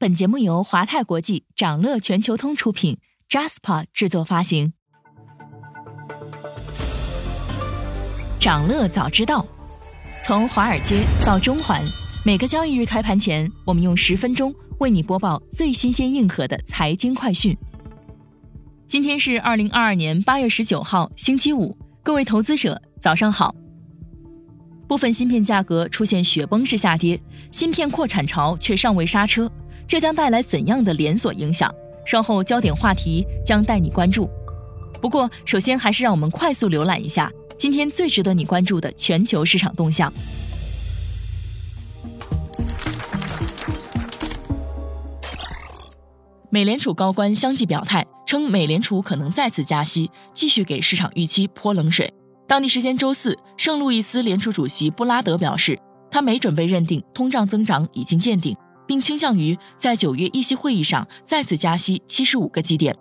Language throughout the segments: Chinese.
本节目由华泰国际、掌乐全球通出品，Jaspa 制作发行。掌乐早知道，从华尔街到中环，每个交易日开盘前，我们用十分钟为你播报最新鲜、硬核的财经快讯。今天是二零二二年八月十九号，星期五，各位投资者早上好。部分芯片价格出现雪崩式下跌，芯片扩产潮却尚未刹车。这将带来怎样的连锁影响？稍后焦点话题将带你关注。不过，首先还是让我们快速浏览一下今天最值得你关注的全球市场动向。美联储高官相继表态，称美联储可能再次加息，继续给市场预期泼冷水。当地时间周四，圣路易斯联储主席布拉德表示，他没准备认定通胀增长已经见顶。并倾向于在九月议息会议上再次加息七十五个基点。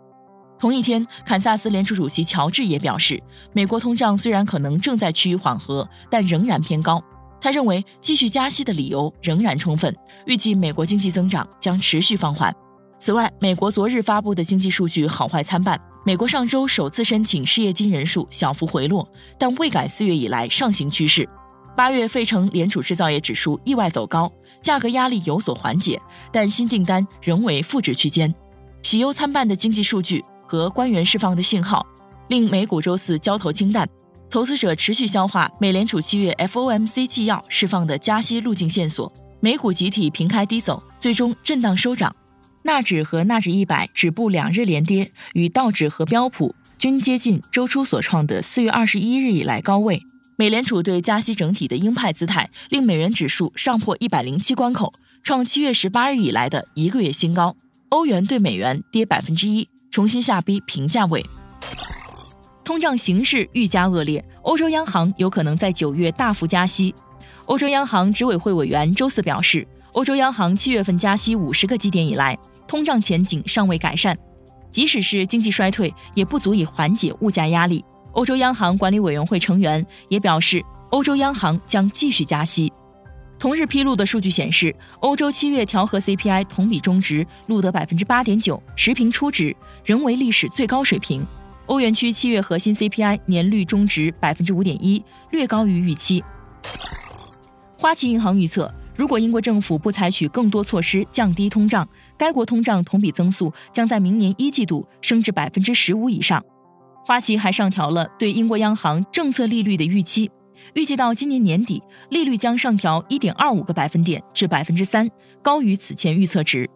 同一天，堪萨斯联储主席乔治也表示，美国通胀虽然可能正在趋于缓和，但仍然偏高。他认为继续加息的理由仍然充分，预计美国经济增长将持续放缓。此外，美国昨日发布的经济数据好坏参半。美国上周首次申请失业金人数小幅回落，但未改四月以来上行趋势。八月费城联储制造业指数意外走高。价格压力有所缓解，但新订单仍为负值区间。喜忧参半的经济数据和官员释放的信号，令美股周四交投清淡。投资者持续消化美联储七月 FOMC 纪要释放的加息路径线索，美股集体平开低走，最终震荡收涨。纳指和纳指一百止步两日连跌，与道指和标普均接近周初所创的四月二十一日以来高位。美联储对加息整体的鹰派姿态，令美元指数上破一百零七关口，创七月十八日以来的一个月新高。欧元对美元跌百分之一，重新下逼平价位。通胀形势愈加恶劣，欧洲央行有可能在九月大幅加息。欧洲央行执委会委员周四表示，欧洲央行七月份加息五十个基点以来，通胀前景尚未改善，即使是经济衰退，也不足以缓解物价压力。欧洲央行管理委员会成员也表示，欧洲央行将继续加息。同日披露的数据显示，欧洲七月调和 CPI 同比中值录得百分之八点九，持平初值，仍为历史最高水平。欧元区七月核心 CPI 年率中值百分之五点一，略高于预期。花旗银行预测，如果英国政府不采取更多措施降低通胀，该国通胀同比增速将在明年一季度升至百分之十五以上。花旗还上调了对英国央行政策利率的预期，预计到今年年底，利率将上调一点二五个百分点至百分之三，高于此前预测值。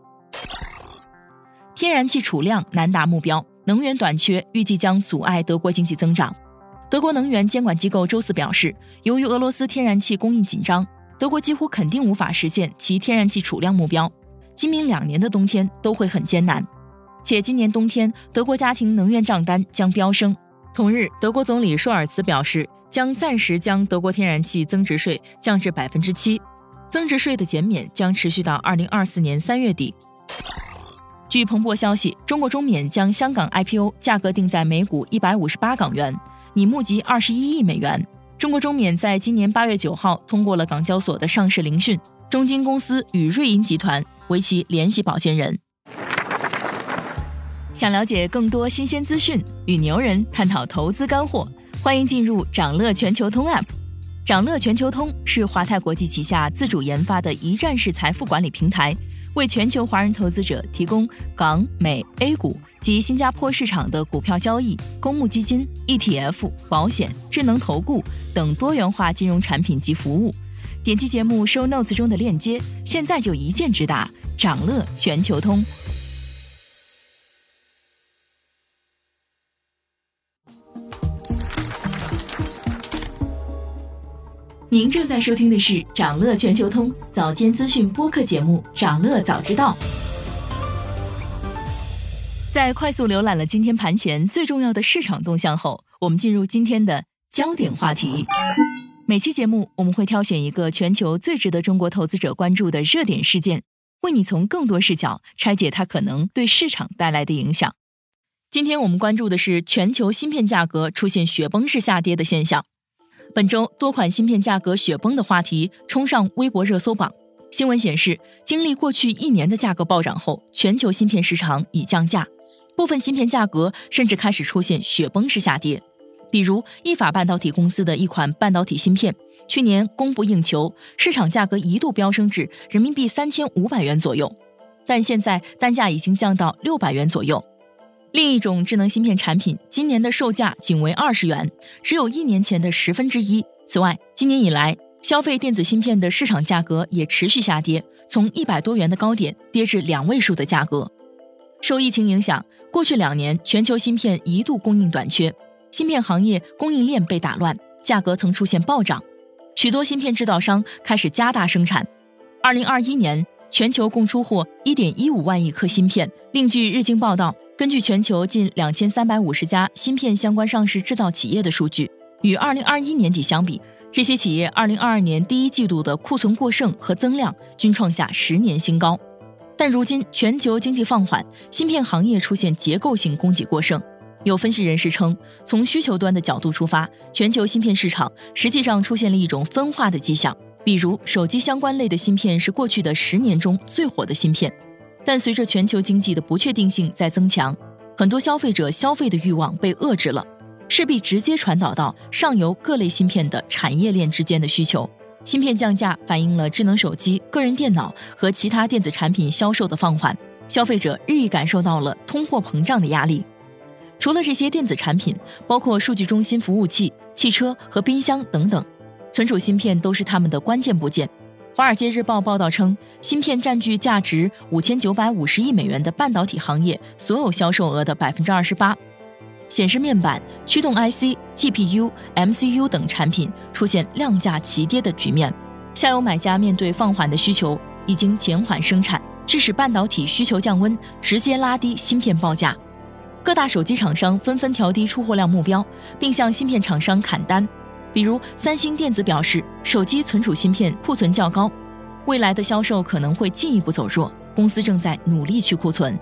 天然气储量难达目标，能源短缺预计将阻碍德国经济增长。德国能源监管机构周四表示，由于俄罗斯天然气供应紧张，德国几乎肯定无法实现其天然气储量目标，今明两年的冬天都会很艰难。且今年冬天，德国家庭能源账单将飙升。同日，德国总理舒尔茨表示，将暂时将德国天然气增值税降至百分之七，增值税的减免将持续到二零二四年三月底。据彭博消息，中国中免将香港 IPO 价格定在每股一百五十八港元，拟募集二十一亿美元。中国中免在今年八月九号通过了港交所的上市聆讯，中金公司与瑞银集团为其联席保荐人。想了解更多新鲜资讯，与牛人探讨投资干货，欢迎进入掌乐全球通 App。掌乐全球通是华泰国际旗下自主研发的一站式财富管理平台，为全球华人投资者提供港、美、A 股及新加坡市场的股票交易、公募基金、ETF、保险、智能投顾等多元化金融产品及服务。点击节目 Show Notes 中的链接，现在就一键直达掌乐全球通。您正在收听的是长乐全球通早间资讯播客节目《长乐早知道》。在快速浏览了今天盘前最重要的市场动向后，我们进入今天的焦点话题。每期节目我们会挑选一个全球最值得中国投资者关注的热点事件，为你从更多视角拆解它可能对市场带来的影响。今天我们关注的是全球芯片价格出现雪崩式下跌的现象。本周多款芯片价格雪崩的话题冲上微博热搜榜，新闻显示，经历过去一年的价格暴涨后，全球芯片市场已降价，部分芯片价格甚至开始出现雪崩式下跌。比如，意法半导体公司的一款半导体芯片，去年供不应求，市场价格一度飙升至人民币三千五百元左右，但现在单价已经降到六百元左右。另一种智能芯片产品，今年的售价仅为二十元，只有一年前的十分之一。此外，今年以来，消费电子芯片的市场价格也持续下跌，从一百多元的高点跌至两位数的价格。受疫情影响，过去两年全球芯片一度供应短缺，芯片行业供应链被打乱，价格曾出现暴涨。许多芯片制造商开始加大生产。二零二一年，全球共出货一点一五万亿颗芯片。另据日经报道，根据全球近两千三百五十家芯片相关上市制造企业的数据，与二零二一年底相比。这些企业2022年第一季度的库存过剩和增量均创下十年新高，但如今全球经济放缓，芯片行业出现结构性供给过剩。有分析人士称，从需求端的角度出发，全球芯片市场实际上出现了一种分化的迹象。比如，手机相关类的芯片是过去的十年中最火的芯片，但随着全球经济的不确定性在增强，很多消费者消费的欲望被遏制了。势必直接传导到上游各类芯片的产业链之间的需求。芯片降价反映了智能手机、个人电脑和其他电子产品销售的放缓，消费者日益感受到了通货膨胀的压力。除了这些电子产品，包括数据中心服务器、汽车和冰箱等等，存储芯片都是他们的关键部件。华尔街日报报道称，芯片占据价值五千九百五十亿美元的半导体行业所有销售额的百分之二十八。显示面板、驱动 IC、GPU、MCU 等产品出现量价齐跌的局面，下游买家面对放缓的需求，已经减缓生产，致使半导体需求降温，直接拉低芯片报价。各大手机厂商纷纷调低出货量目标，并向芯片厂商砍单。比如三星电子表示，手机存储芯片库存较高，未来的销售可能会进一步走弱，公司正在努力去库存。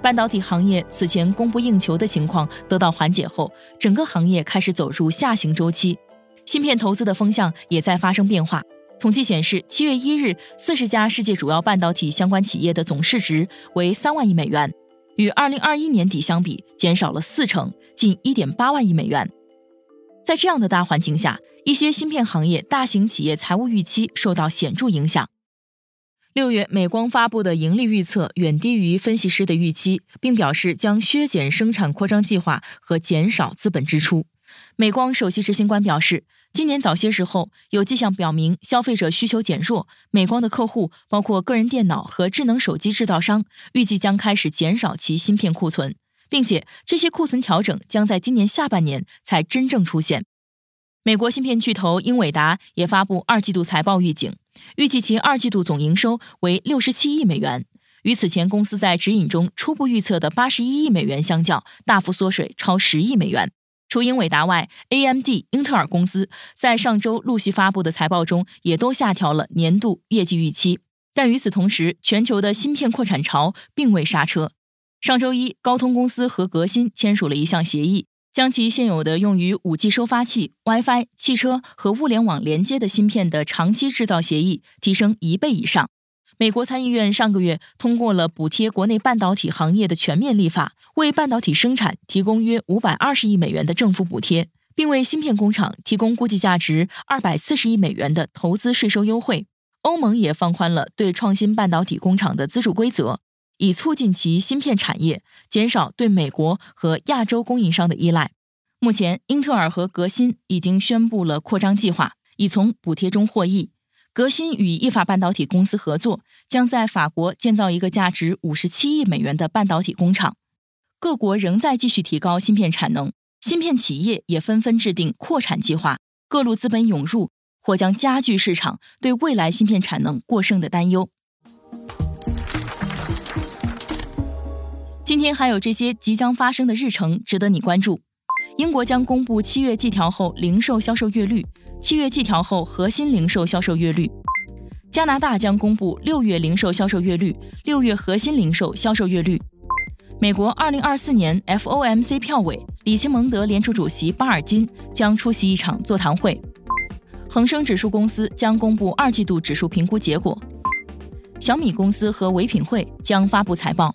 半导体行业此前供不应求的情况得到缓解后，整个行业开始走入下行周期，芯片投资的风向也在发生变化。统计显示，七月一日，四十家世界主要半导体相关企业的总市值为三万亿美元，与二零二一年底相比减少了四成，近一点八万亿美元。在这样的大环境下，一些芯片行业大型企业财务预期受到显著影响。六月，美光发布的盈利预测远低于分析师的预期，并表示将削减生产扩张计划和减少资本支出。美光首席执行官表示，今年早些时候有迹象表明消费者需求减弱，美光的客户包括个人电脑和智能手机制造商，预计将开始减少其芯片库存，并且这些库存调整将在今年下半年才真正出现。美国芯片巨头英伟达也发布二季度财报预警。预计其二季度总营收为六十七亿美元，与此前公司在指引中初步预测的八十一亿美元相较，大幅缩水超十亿美元。除英伟达外，AMD、英特尔公司在上周陆续发布的财报中也都下调了年度业绩预期。但与此同时，全球的芯片扩产潮并未刹车。上周一，高通公司和革新签署了一项协议。将其现有的用于 5G 收发器、WiFi、汽车和物联网连接的芯片的长期制造协议提升一倍以上。美国参议院上个月通过了补贴国内半导体行业的全面立法，为半导体生产提供约520亿美元的政府补贴，并为芯片工厂提供估计价值240亿美元的投资税收优惠。欧盟也放宽了对创新半导体工厂的资助规则。以促进其芯片产业，减少对美国和亚洲供应商的依赖。目前，英特尔和革新已经宣布了扩张计划，已从补贴中获益。革新与意法半导体公司合作，将在法国建造一个价值五十七亿美元的半导体工厂。各国仍在继续提高芯片产能，芯片企业也纷纷制定扩产计划。各路资本涌入，或将加剧市场对未来芯片产能过剩的担忧。今天还有这些即将发生的日程值得你关注：英国将公布七月季调后零售销售月率，七月季调后核心零售销售月率；加拿大将公布六月零售销售月率，六月核心零售销售月率；美国二零二四年 FOMC 票委里奇蒙德联储主席巴尔金将出席一场座谈会；恒生指数公司将公布二季度指数评估结果。小米公司和唯品会将发布财报。